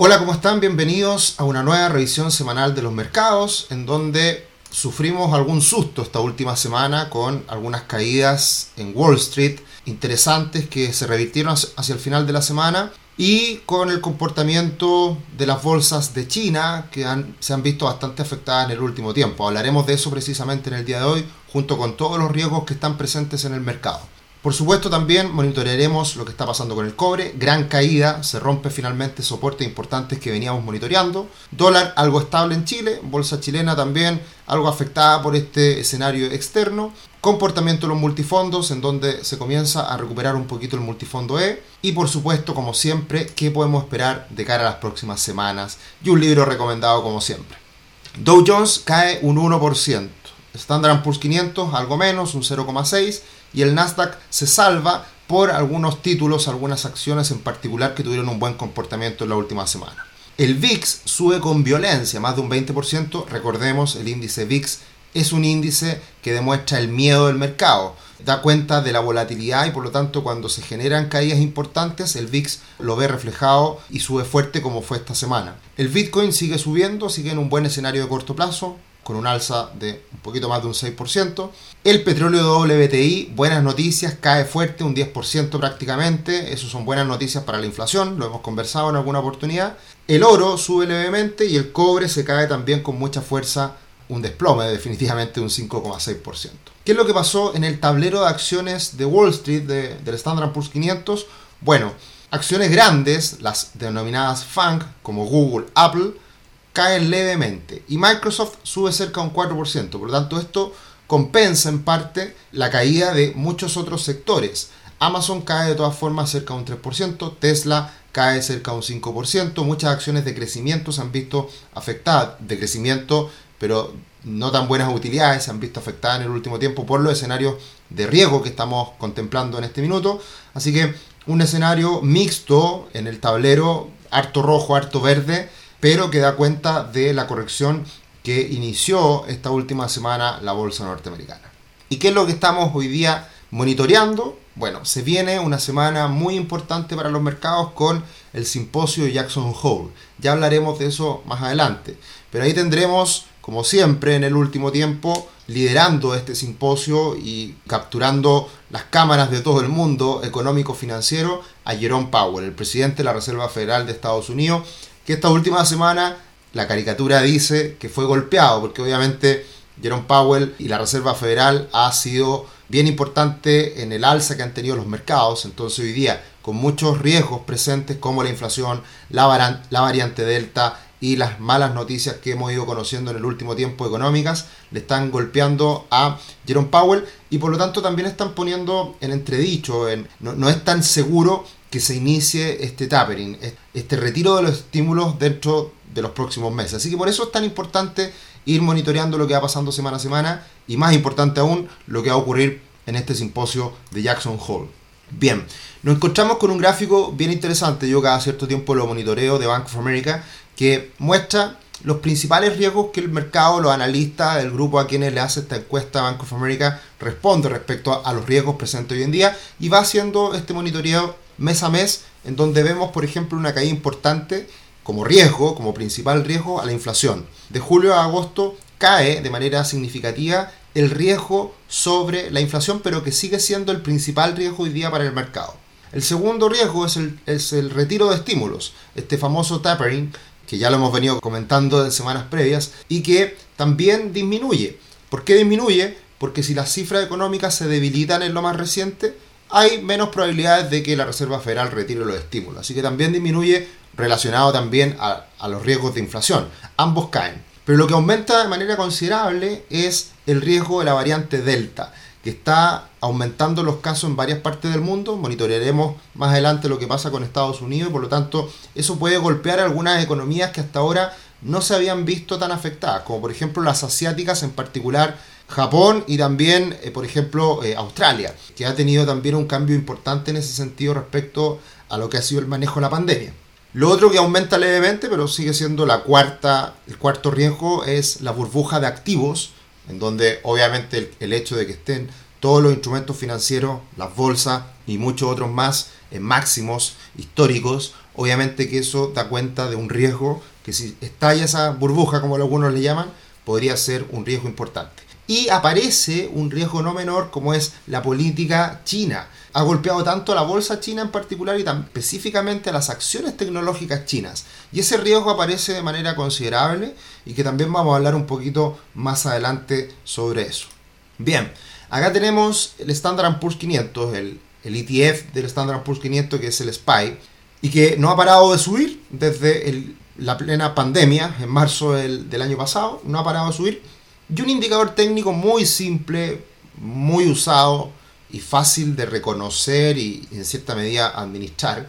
Hola, ¿cómo están? Bienvenidos a una nueva revisión semanal de los mercados, en donde sufrimos algún susto esta última semana con algunas caídas en Wall Street interesantes que se revirtieron hacia el final de la semana y con el comportamiento de las bolsas de China que se han visto bastante afectadas en el último tiempo. Hablaremos de eso precisamente en el día de hoy, junto con todos los riesgos que están presentes en el mercado. Por supuesto también monitorearemos lo que está pasando con el cobre, gran caída, se rompe finalmente soportes importantes que veníamos monitoreando, dólar algo estable en Chile, bolsa chilena también algo afectada por este escenario externo, comportamiento de los multifondos en donde se comienza a recuperar un poquito el multifondo E. Y por supuesto como siempre qué podemos esperar de cara a las próximas semanas y un libro recomendado como siempre. Dow Jones cae un 1%, Standard Poor's 500 algo menos, un 0,6% y el Nasdaq se salva por algunos títulos, algunas acciones en particular que tuvieron un buen comportamiento en la última semana. El VIX sube con violencia, más de un 20%. Recordemos, el índice VIX es un índice que demuestra el miedo del mercado, da cuenta de la volatilidad y por lo tanto cuando se generan caídas importantes el VIX lo ve reflejado y sube fuerte como fue esta semana. El Bitcoin sigue subiendo, sigue en un buen escenario de corto plazo, con un alza de un poquito más de un 6%. El petróleo WTI, buenas noticias, cae fuerte, un 10% prácticamente. Eso son buenas noticias para la inflación, lo hemos conversado en alguna oportunidad. El oro sube levemente y el cobre se cae también con mucha fuerza, un desplome definitivamente de un 5,6%. ¿Qué es lo que pasó en el tablero de acciones de Wall Street del Standard Poor's 500? Bueno, acciones grandes, las denominadas FANG, como Google, Apple, caen levemente y Microsoft sube cerca de un 4%. Por lo tanto, esto compensa en parte la caída de muchos otros sectores. Amazon cae de todas formas cerca de un 3%, Tesla cae cerca de un 5%, muchas acciones de crecimiento se han visto afectadas, de crecimiento, pero no tan buenas utilidades se han visto afectadas en el último tiempo por los escenarios de riesgo que estamos contemplando en este minuto. Así que un escenario mixto en el tablero, harto rojo, harto verde, pero que da cuenta de la corrección que inició esta última semana la bolsa norteamericana. ¿Y qué es lo que estamos hoy día monitoreando? Bueno, se viene una semana muy importante para los mercados con el simposio de Jackson Hole. Ya hablaremos de eso más adelante. Pero ahí tendremos, como siempre en el último tiempo, liderando este simposio y capturando las cámaras de todo el mundo económico-financiero a Jerome Powell, el presidente de la Reserva Federal de Estados Unidos, que esta última semana la caricatura dice que fue golpeado, porque obviamente Jerome Powell y la Reserva Federal ha sido bien importante en el alza que han tenido los mercados, entonces hoy día con muchos riesgos presentes como la inflación, la, la variante Delta y las malas noticias que hemos ido conociendo en el último tiempo económicas le están golpeando a Jerome Powell y por lo tanto también están poniendo en entredicho, en, no, no es tan seguro que se inicie este tapering, este retiro de los estímulos dentro de los próximos meses. Así que por eso es tan importante ir monitoreando lo que va pasando semana a semana y más importante aún lo que va a ocurrir en este simposio de Jackson Hole. Bien, nos encontramos con un gráfico bien interesante, yo cada cierto tiempo lo monitoreo de Bank of America, que muestra los principales riesgos que el mercado, los analistas, el grupo a quienes le hace esta encuesta Bank of America responde respecto a, los riesgos presentes hoy en día y va haciendo este monitoreo mes a mes, en donde vemos, por ejemplo, una caída importante como riesgo, como principal riesgo a la inflación. De julio a agosto cae de manera significativa el riesgo sobre la inflación, pero que sigue siendo el principal riesgo hoy día para el mercado. El segundo riesgo es el, es el retiro de estímulos, este famoso tapering, que ya lo hemos venido comentando en semanas previas, y que también disminuye. ¿Por qué disminuye? Porque si las cifras económicas se debilitan en lo más reciente, hay menos probabilidades de que la Reserva Federal retire los estímulos. Así que también disminuye relacionado también a, los riesgos de inflación. Ambos caen. Pero lo que aumenta de manera considerable es el riesgo de la variante Delta, que está aumentando los casos en varias partes del mundo. Monitorearemos más adelante lo que pasa con Estados Unidos y por lo tanto eso puede golpear algunas economías que hasta ahora no se habían visto tan afectadas, como por ejemplo las asiáticas en particular Japón y también, eh, por ejemplo, eh, Australia, que ha tenido también un cambio importante en ese sentido respecto a lo que ha sido el manejo de la pandemia. Lo otro que aumenta levemente, pero sigue siendo la cuarta, el cuarto riesgo, es la burbuja de activos, en donde obviamente el, el hecho de que estén todos los instrumentos financieros, las bolsas y muchos otros más en máximos históricos, obviamente que eso da cuenta de un riesgo que si estalla esa burbuja, como algunos le llaman, podría ser un riesgo importante. Y aparece un riesgo no menor como es la política china. Ha golpeado tanto a la bolsa china en particular y tan específicamente a las acciones tecnológicas chinas. Y ese riesgo aparece de manera considerable y que también vamos a hablar un poquito más adelante sobre eso. Bien, acá tenemos el Standard Poor's 500, el, el ETF del Standard Poor's 500 que es el SPY y que no ha parado de subir desde la plena pandemia en marzo del, del año pasado, no ha parado de subir. Y un indicador técnico muy simple, muy usado y fácil de reconocer y en cierta medida administrar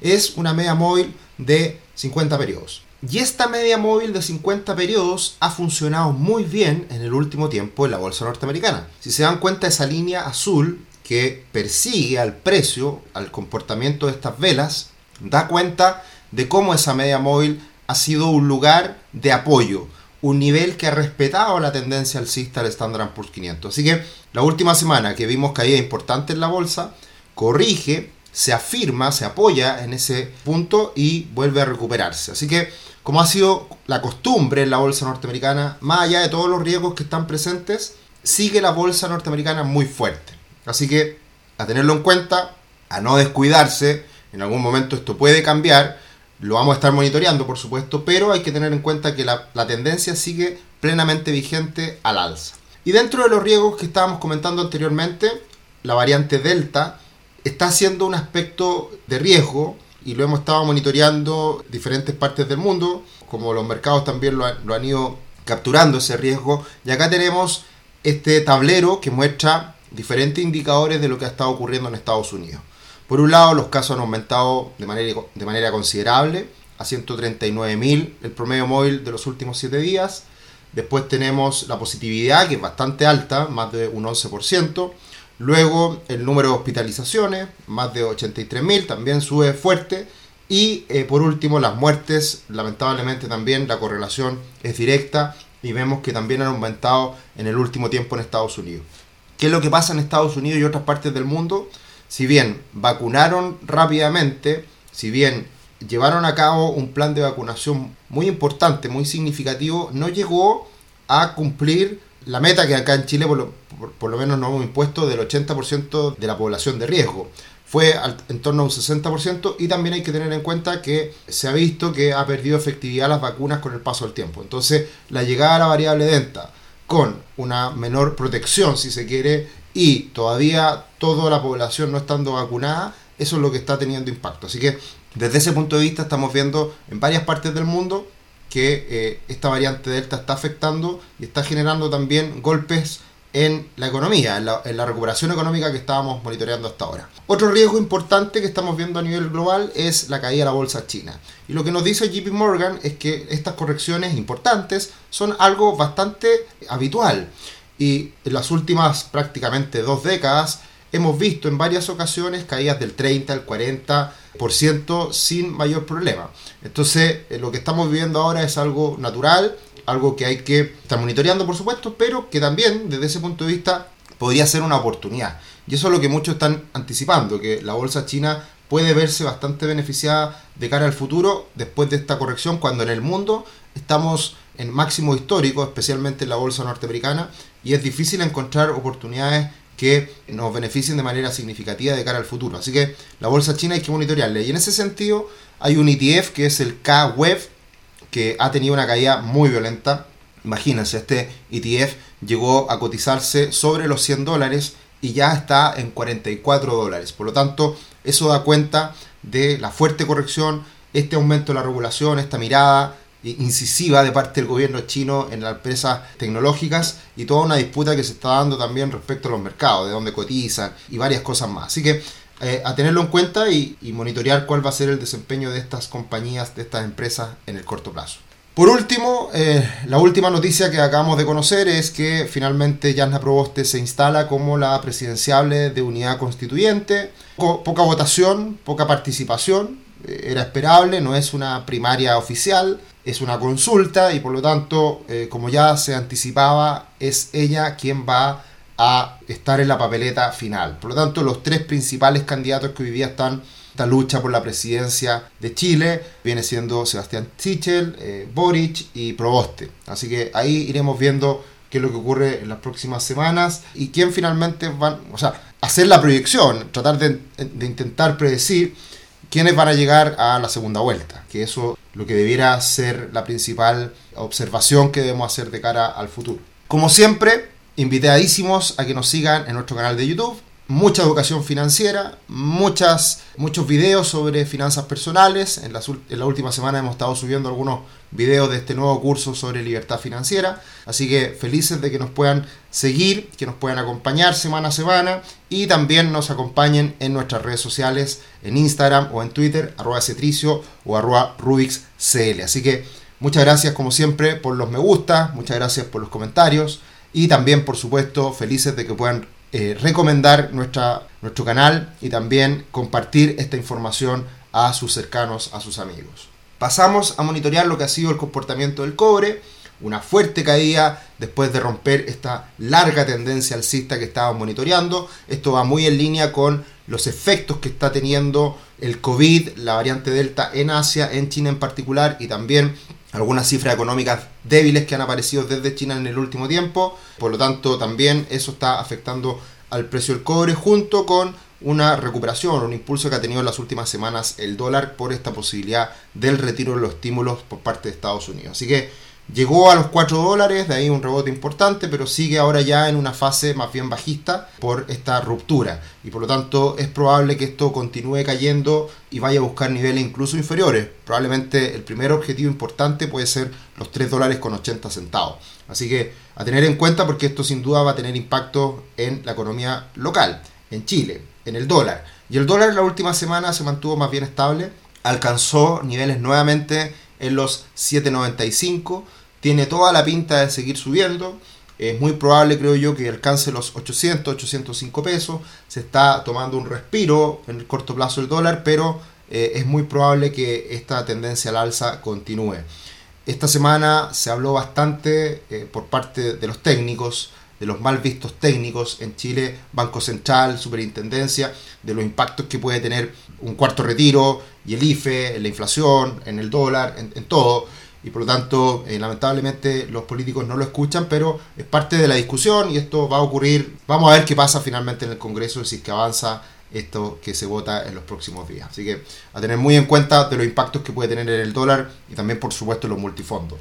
es una media móvil de 50 periodos. Y esta media móvil de 50 periodos ha funcionado muy bien en el último tiempo en la bolsa norteamericana. Si se dan cuenta, esa línea azul que persigue al precio, al comportamiento de estas velas, da cuenta de cómo esa media móvil ha sido un lugar de apoyo, un nivel que ha respetado la tendencia alcista del Standard Poor's 500. Así que la última semana que vimos caída importante en la bolsa, corrige, se afirma, se apoya en ese punto y vuelve a recuperarse. Así que como ha sido la costumbre en la bolsa norteamericana, más allá de todos los riesgos que están presentes, sigue la bolsa norteamericana muy fuerte. Así que a tenerlo en cuenta, a no descuidarse, en algún momento esto puede cambiar, lo vamos a estar monitoreando por supuesto, pero hay que tener en cuenta que la, tendencia sigue plenamente vigente al alza. Y dentro de los riesgos que estábamos comentando anteriormente, la variante Delta está haciendo un aspecto de riesgo y lo hemos estado monitoreando diferentes partes del mundo, como los mercados también lo, han ido capturando ese riesgo. Y acá tenemos este tablero que muestra diferentes indicadores de lo que ha estado ocurriendo en Estados Unidos. Por un lado, los casos han aumentado de manera, de manera considerable, a 139.000 el promedio móvil de los últimos 7 días. Después tenemos la positividad, que es bastante alta, más de un 11%. Luego el número de hospitalizaciones, más de 83.000, también sube fuerte. Y eh, por último las muertes, lamentablemente también la correlación es directa y vemos que también han aumentado en el último tiempo en Estados Unidos. ¿Qué es lo que pasa en Estados Unidos y otras partes del mundo? Si bien vacunaron rápidamente, si bien llevaron a cabo un plan de vacunación muy importante, muy significativo, no llegó a cumplir la meta que acá en Chile por lo, por, lo menos nos hemos impuesto del 80% de la población de riesgo. Fue en torno a un 60% y también hay que tener en cuenta que se ha visto que ha perdido efectividad las vacunas con el paso del tiempo. Entonces la llegada a la variable delta con una menor protección si se quiere y todavía toda la población no estando vacunada, eso es lo que está teniendo impacto. Así que desde ese punto de vista estamos viendo en varias partes del mundo que eh, esta variante Delta está afectando y está generando también golpes en la economía, en la, recuperación económica que estábamos monitoreando hasta ahora. Otro riesgo importante que estamos viendo a nivel global es la caída de la bolsa china. Y lo que nos dice JP Morgan es que estas correcciones importantes son algo bastante habitual. Y en las últimas prácticamente dos décadas hemos visto en varias ocasiones caídas del 30 al 40% sin mayor problema. Entonces, eh, lo que estamos viviendo ahora es algo natural, algo que hay que estar monitoreando, por supuesto, pero que también, desde ese punto de vista, podría ser una oportunidad. Y eso es lo que muchos están anticipando, que la bolsa china puede verse bastante beneficiada de cara al futuro después de esta corrección, cuando en el mundo estamos en máximo histórico, especialmente en la bolsa norteamericana, y es difícil encontrar oportunidades que nos beneficien de manera significativa de cara al futuro. Así que la bolsa china hay que monitorearla. Y en ese sentido hay un ETF que es el K-Web, que ha tenido una caída muy violenta. Imagínense, este ETF llegó a cotizarse sobre los 100 dólares y ya está en 44 dólares. Por lo tanto, eso da cuenta de la fuerte corrección, este aumento de la regulación, esta mirada incisiva de parte del gobierno chino en las empresas tecnológicas y toda una disputa que se está dando también respecto a los mercados, de dónde cotizan y varias cosas más. Así que eh, a tenerlo en cuenta y, monitorear cuál va a ser el desempeño de estas compañías, de estas empresas en el corto plazo. Por último, eh, la última noticia que acabamos de conocer es que finalmente Jasna Proboste se instala como la presidenciable de unidad constituyente. poca votación, poca participación, eh, era esperable, no es una primaria oficial, es una consulta y por lo tanto, eh, como ya se anticipaba, es ella quien va a estar en la papeleta final. Por lo tanto, los tres principales candidatos que hoy día están esta lucha por la presidencia de Chile viene siendo Sebastián Sichel, eh, Boric y Proboste. Así que ahí iremos viendo qué es lo que ocurre en las próximas semanas y quién finalmente van, o sea, hacer la proyección, tratar de, de intentar predecir quiénes van a llegar a la segunda vuelta, que eso lo que debiera ser la principal observación que debemos hacer de cara al futuro. Como siempre, invitadísimos a que nos sigan en nuestro canal de YouTube, mucha educación financiera, muchas, muchos videos sobre finanzas personales. En, en la última semana hemos estado subiendo algunos videos de este nuevo curso sobre libertad financiera. Así que felices de que nos puedan seguir, que nos puedan acompañar semana a semana y también nos acompañen en nuestras redes sociales, en Instagram o en Twitter, arroba cetricio o arroba rubixcl. Así que muchas gracias como siempre por los me gusta, muchas gracias por los comentarios y también por supuesto felices de que puedan eh, recomendar nuestro canal y también compartir esta información a sus cercanos, a sus amigos. Pasamos a monitorear lo que ha sido el comportamiento del cobre, una fuerte caída después de romper esta larga tendencia alcista que estábamos monitoreando. Esto va muy en línea con los efectos que está teniendo el COVID, la variante Delta en Asia, en China en particular y también algunas cifras económicas débiles que han aparecido desde China en el último tiempo. Por lo tanto, también eso está afectando al precio del cobre junto con una recuperación, un impulso que ha tenido en las últimas semanas el dólar por esta posibilidad del retiro de los estímulos por parte de Estados Unidos. Así que Llegó a los 4 dólares, de ahí un rebote importante, pero sigue ahora ya en una fase más bien bajista por esta ruptura. Y por lo tanto es probable que esto continúe cayendo y vaya a buscar niveles incluso inferiores. Probablemente el primer objetivo importante puede ser los 3 dólares con 80 centavos. Así que a tener en cuenta porque esto sin duda va a tener impacto en la economía local, en Chile, en el dólar. Y el dólar en la última semana se mantuvo más bien estable, alcanzó niveles nuevamente en los 795 tiene toda la pinta de seguir subiendo. Es muy probable, creo yo, que alcance los 800, 805 pesos. Se está tomando un respiro en el corto plazo el dólar, pero eh, es muy probable que esta tendencia al alza continúe. Esta semana se habló bastante eh, por parte de los técnicos, de los mal vistos técnicos en Chile, Banco Central, Superintendencia, de los impactos que puede tener un cuarto retiro y el IFE, la inflación, en el dólar, en todo y por lo tanto eh, lamentablemente los políticos no lo escuchan, pero es parte de la discusión y esto va a ocurrir, vamos a ver qué pasa finalmente en el Congreso, si es que avanza esto que se vota en los próximos días. Así que a tener muy en cuenta de los impactos que puede tener en el dólar y también por supuesto en los multifondos.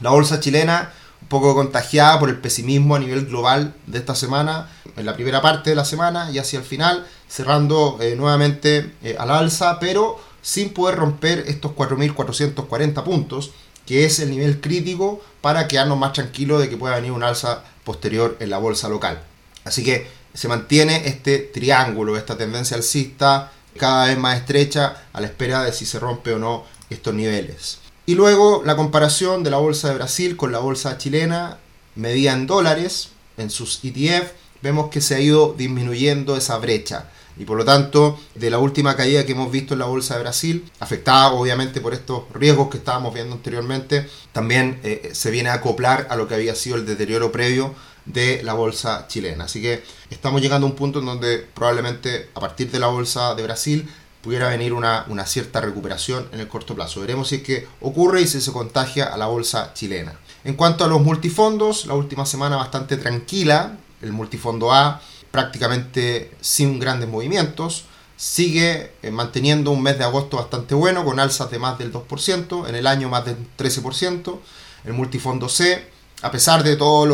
La bolsa chilena un poco contagiada por el pesimismo a nivel global de esta semana, en la primera parte de la semana y hacia el final, cerrando eh, nuevamente eh, al alza, pero sin poder romper estos 4.440 puntos, que es el nivel crítico para quedarnos más tranquilos de que pueda venir un alza posterior en la bolsa local. Así que se mantiene este triángulo, esta tendencia alcista cada vez más estrecha a la espera de si se rompe o no estos niveles. Y luego la comparación de la bolsa de Brasil con la bolsa chilena medida en dólares en sus ETF, vemos que se ha ido disminuyendo esa brecha y por lo tanto de la última caída que hemos visto en la bolsa de Brasil, afectada obviamente por estos riesgos que estábamos viendo anteriormente, también eh, se viene a acoplar a lo que había sido el deterioro previo de la bolsa chilena. Así que estamos llegando a un punto en donde probablemente a partir de la bolsa de Brasil pudiera venir una, una cierta recuperación en el corto plazo. Veremos si es que ocurre y si se contagia a la bolsa chilena. En cuanto a los multifondos, la última semana bastante tranquila. El multifondo A prácticamente sin grandes movimientos. Sigue eh, manteniendo un mes de agosto bastante bueno, con alzas de más del 2%, en el año más del 13%. El multifondo C, a pesar de todos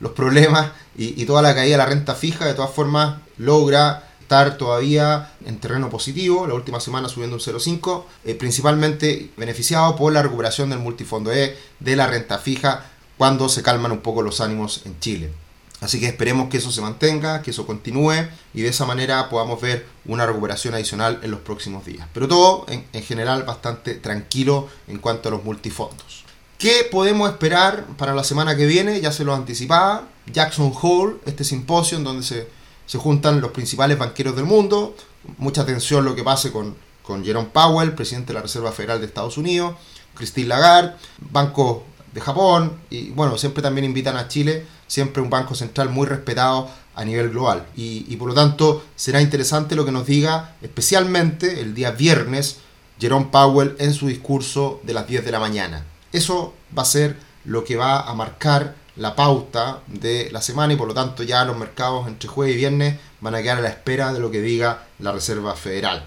los, problemas y, toda la caída de la renta fija, de todas formas logra estar todavía en terreno positivo, la última semana subiendo un 0,5, eh, principalmente beneficiado por la recuperación del multifondo E de la renta fija cuando se calman un poco los ánimos en Chile. Así que esperemos que eso se mantenga, que eso continúe y de esa manera podamos ver una recuperación adicional en los próximos días. Pero todo en, general bastante tranquilo en cuanto a los multifondos. ¿Qué podemos esperar para la semana que viene? Ya se lo anticipaba. Jackson Hole, este simposio en donde se, juntan los principales banqueros del mundo. Mucha atención lo que pase con, con Jerome Powell, presidente de la Reserva Federal de Estados Unidos, Christine Lagarde, Banco de Japón y bueno, siempre también invitan a Chile siempre un banco central muy respetado a nivel global. Y, y, por lo tanto será interesante lo que nos diga especialmente el día viernes Jerome Powell en su discurso de las 10 de la mañana. Eso va a ser lo que va a marcar la pauta de la semana y por lo tanto ya los mercados entre jueves y viernes van a quedar a la espera de lo que diga la Reserva Federal.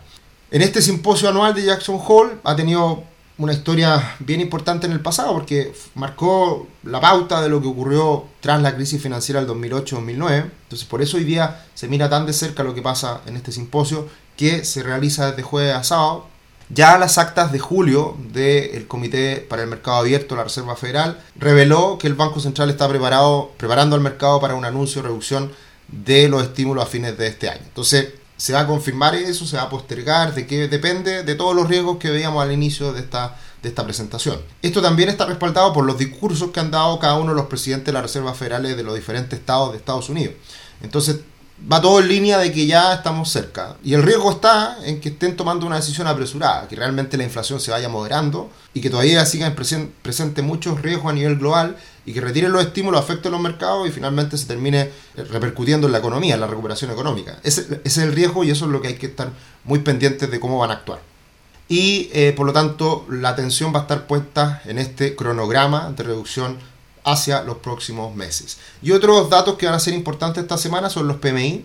En este simposio anual de Jackson Hole ha tenido una historia bien importante en el pasado porque marcó la pauta de lo que ocurrió tras la crisis financiera del 2008-2009. Entonces por eso hoy día se mira tan de cerca lo que pasa en este simposio que se realiza desde jueves a sábado. Ya las actas de julio del Comité para el Mercado Abierto, la Reserva Federal, reveló que el Banco Central está preparado, preparando al mercado para un anuncio de reducción de los estímulos a fines de este año. Entonces, se va a confirmar eso, se va a postergar, de qué depende de todos los riesgos que veíamos al inicio de esta, de esta presentación. Esto también está respaldado por los discursos que han dado cada uno de los presidentes de las reservas federales de los diferentes estados de Estados Unidos. Entonces, va todo en línea de que ya estamos cerca. Y el riesgo está en que estén tomando una decisión apresurada, que realmente la inflación se vaya moderando y que todavía sigan presentes muchos riesgos a nivel global y que retiren los estímulos, afecten los mercados y finalmente se termine repercutiendo en la economía, en la recuperación económica. Ese, es el riesgo y eso es lo que hay que estar muy pendientes de cómo van a actuar. Y eh, por lo tanto la atención va a estar puesta en este cronograma de reducción hacia los próximos meses. Y otros datos que van a ser importantes esta semana son los PMI,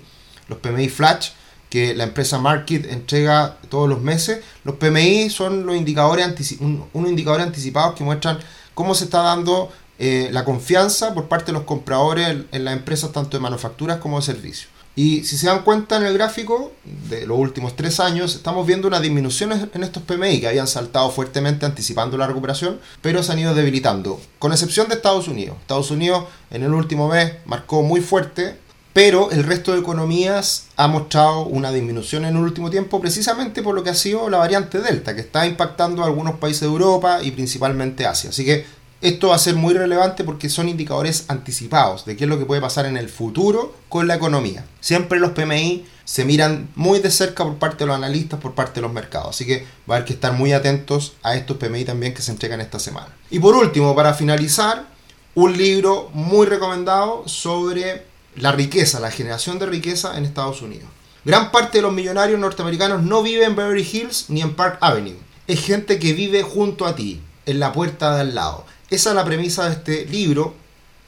los PMI Flash, que la empresa Market entrega todos los meses. Los PMI son los indicadores unos indicadores anticipados que muestran cómo se está dando eh, la confianza por parte de los compradores en las empresas tanto de manufacturas como de servicios. Y si se dan cuenta en el gráfico de los últimos tres años, estamos viendo una disminución en estos PMI que habían saltado fuertemente anticipando la recuperación, pero se han ido debilitando, con excepción de Estados Unidos. Estados Unidos en el último mes marcó muy fuerte, pero el resto de economías ha mostrado una disminución en el último tiempo precisamente por lo que ha sido la variante Delta, que está impactando a algunos países de Europa y principalmente Asia. Así que esto va a ser muy relevante porque son indicadores anticipados de qué es lo que puede pasar en el futuro con la economía. Siempre los PMI se miran muy de cerca por parte de los analistas, por parte de los mercados. Así que va a haber que estar muy atentos a estos PMI también que se entregan esta semana. Y por último, para finalizar, un libro muy recomendado sobre la riqueza, la generación de riqueza en Estados Unidos. Gran parte de los millonarios norteamericanos no viven en Beverly Hills ni en Park Avenue. Es gente que vive junto a ti, en la puerta de al lado esa es la premisa de este libro.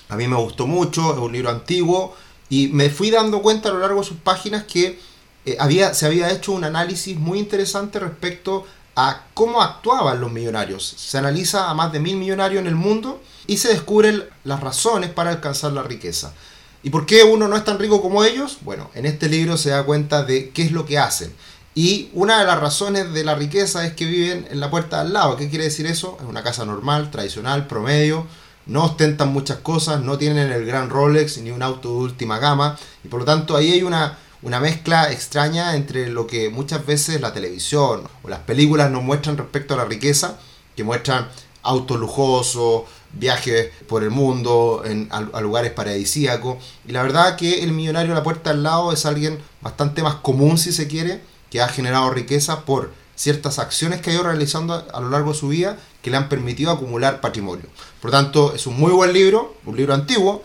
A mí me gustó mucho, es un libro antiguo y me fui dando cuenta a lo largo de sus páginas que eh, había, se había hecho un análisis muy interesante respecto a cómo actuaban los millonarios. Se analiza a más de mil millonarios en el mundo y se descubren las razones para alcanzar la riqueza. ¿Y por qué uno no es tan rico como ellos? Bueno, en este libro se da cuenta de qué es lo que hacen. Y una de las razones de la riqueza es que viven en la puerta al lado. ¿Qué quiere decir eso? Es una casa normal, tradicional, promedio. No ostentan muchas cosas, no tienen el gran Rolex ni un auto de última gama. Y por lo tanto ahí hay una, una mezcla extraña entre lo que muchas veces la televisión o las películas nos muestran respecto a la riqueza, que muestran autos lujosos, viajes por el mundo, a, lugares paradisíacos. Y la verdad que el millonario a la puerta al lado es alguien bastante más común si se quiere, que ha generado riqueza por ciertas acciones que ha ido realizando a lo largo de su vida que le han permitido acumular patrimonio. Por lo tanto, es un muy buen libro, un libro antiguo,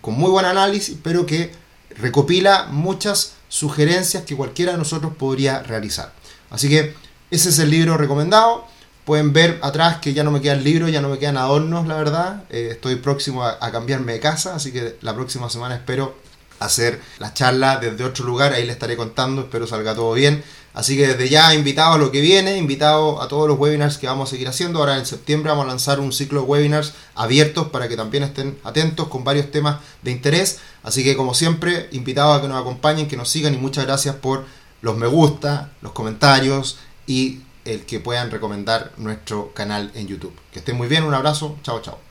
con muy buen análisis, pero que recopila muchas sugerencias que cualquiera de nosotros podría realizar. Así que ese es el libro recomendado. Pueden ver atrás que ya no me queda el libro, ya no me quedan adornos, la verdad. Eh, estoy próximo a, a cambiarme de casa, así que la próxima semana espero hacer la charla desde otro lugar, ahí le estaré contando, espero salga todo bien. Así que desde ya invitado a lo que viene, invitado a todos los webinars que vamos a seguir haciendo. Ahora en septiembre vamos a lanzar un ciclo de webinars abiertos para que también estén atentos con varios temas de interés. Así que como siempre, invitado a que nos acompañen, que nos sigan y muchas gracias por los me gusta, los comentarios y el que puedan recomendar nuestro canal en YouTube. Que estén muy bien, un abrazo, chao chao.